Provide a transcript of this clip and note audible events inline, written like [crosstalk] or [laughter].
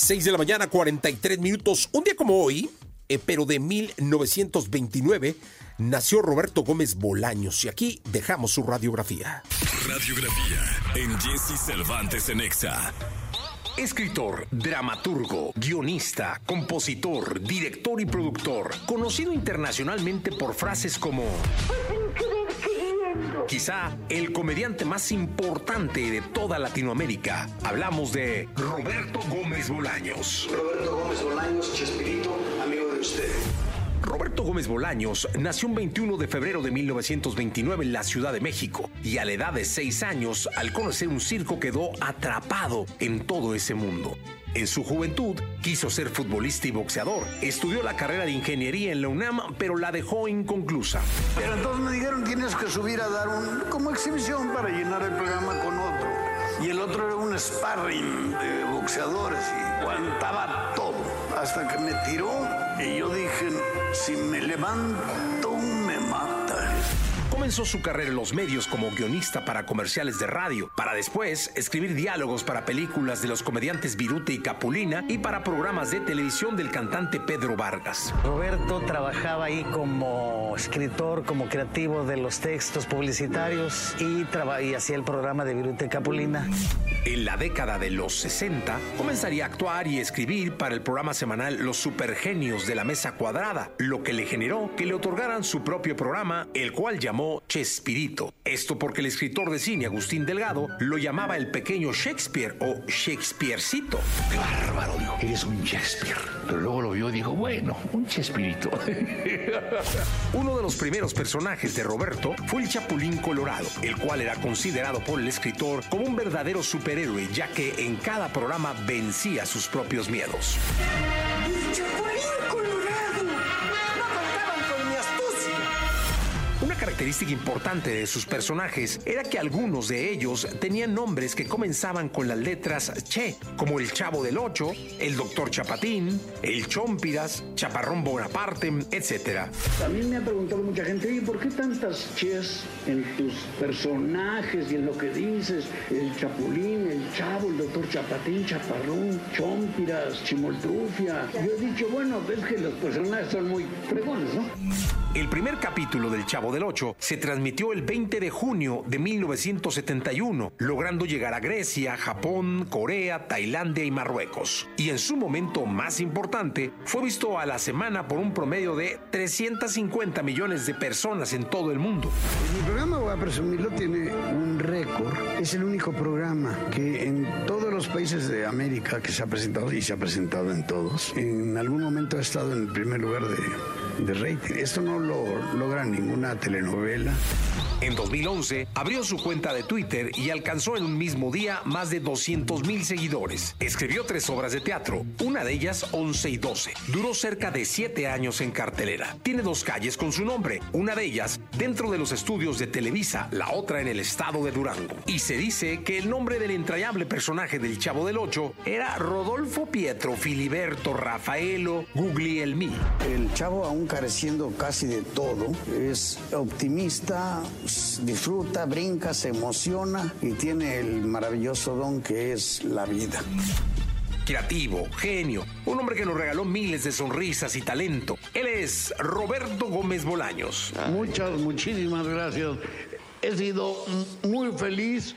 6 de la mañana, 43 minutos. Un día como hoy, eh, pero de 1929, nació Roberto Gómez Bolaños y aquí dejamos su radiografía. Radiografía en Jesse Cervantes en Exa. Escritor, dramaturgo, guionista, compositor, director y productor, conocido internacionalmente por frases como quizá el comediante más importante de toda Latinoamérica. Hablamos de Roberto Gómez Bolaños. Roberto Gómez Bolaños, Chespirito, amigo de usted. Roberto Gómez Bolaños nació un 21 de febrero de 1929 en la Ciudad de México y a la edad de 6 años, al conocer un circo, quedó atrapado en todo ese mundo. En su juventud quiso ser futbolista y boxeador. Estudió la carrera de ingeniería en la UNAM, pero la dejó inconclusa. Pero entonces me dijeron tienes que subir a dar un como exhibición para llenar el programa con otro. Y el otro era un sparring de boxeadores y aguantaba todo. Hasta que me tiró y yo dije, si me levanto. Comenzó su carrera en los medios como guionista para comerciales de radio, para después escribir diálogos para películas de los comediantes Viruta y Capulina y para programas de televisión del cantante Pedro Vargas. Roberto trabajaba ahí como escritor, como creativo de los textos publicitarios y, hacía el programa de Viruta y Capulina. En la década de los 60, comenzaría a actuar y escribir para el programa semanal Los Supergenios de la Mesa Cuadrada, lo que le generó que le otorgaran su propio programa, el cual llamó Chespirito. Esto porque el escritor de cine Agustín Delgado lo llamaba el pequeño Shakespeare o Shakespearecito. Qué bárbaro, dijo, eres un Shakespeare. Pero luego lo vio y dijo, bueno, un Chespirito. [laughs] Uno de los primeros personajes de Roberto fue el Chapulín Colorado, el cual era considerado por el escritor como un verdadero superhéroe, ya que en cada programa vencía sus propios miedos. Característica importante de sus personajes era que algunos de ellos tenían nombres que comenzaban con las letras Che, como el Chavo del Ocho, el Doctor Chapatín, el Chompiras, Chaparrón Bonaparte, etc. Mí me ha preguntado mucha gente, oye, ¿por qué tantas ches en tus personajes y en lo que dices? El Chapulín, el Chavo, Doctor Chapatín, Chaparrón, Chompiras, Chimoltrufia. Yo he dicho, bueno, es que los personajes son muy fregones, ¿no? El primer capítulo del Chavo del Ocho se transmitió el 20 de junio de 1971, logrando llegar a Grecia, Japón, Corea, Tailandia y Marruecos. Y en su momento más importante, fue visto a la semana por un promedio de 350 millones de personas en todo el mundo. Mi programa, voy a presumirlo, tiene un récord. Es el único programa que en los países de América que se ha presentado, y se ha presentado en todos, en algún momento ha estado en el primer lugar de, de rating. Esto no lo logra ninguna telenovela. En 2011 abrió su cuenta de Twitter y alcanzó en un mismo día más de 200 mil seguidores. Escribió tres obras de teatro, una de ellas 11 y 12. Duró cerca de 7 años en cartelera. Tiene dos calles con su nombre, una de ellas dentro de los estudios de Televisa, la otra en el estado de Durango. Y se dice que el nombre del entrañable personaje del Chavo del Ocho era Rodolfo Pietro Filiberto Rafaelo Guglielmi. El chavo, aún careciendo casi de todo, es optimista, s- disfruta, brinca, se emociona y tiene el maravilloso don que es la vida. creativo, genio, un hombre que nos regaló miles de sonrisas y talento. Él es Roberto Gómez Bolaños. Muchas, muchísimas gracias. He sido muy feliz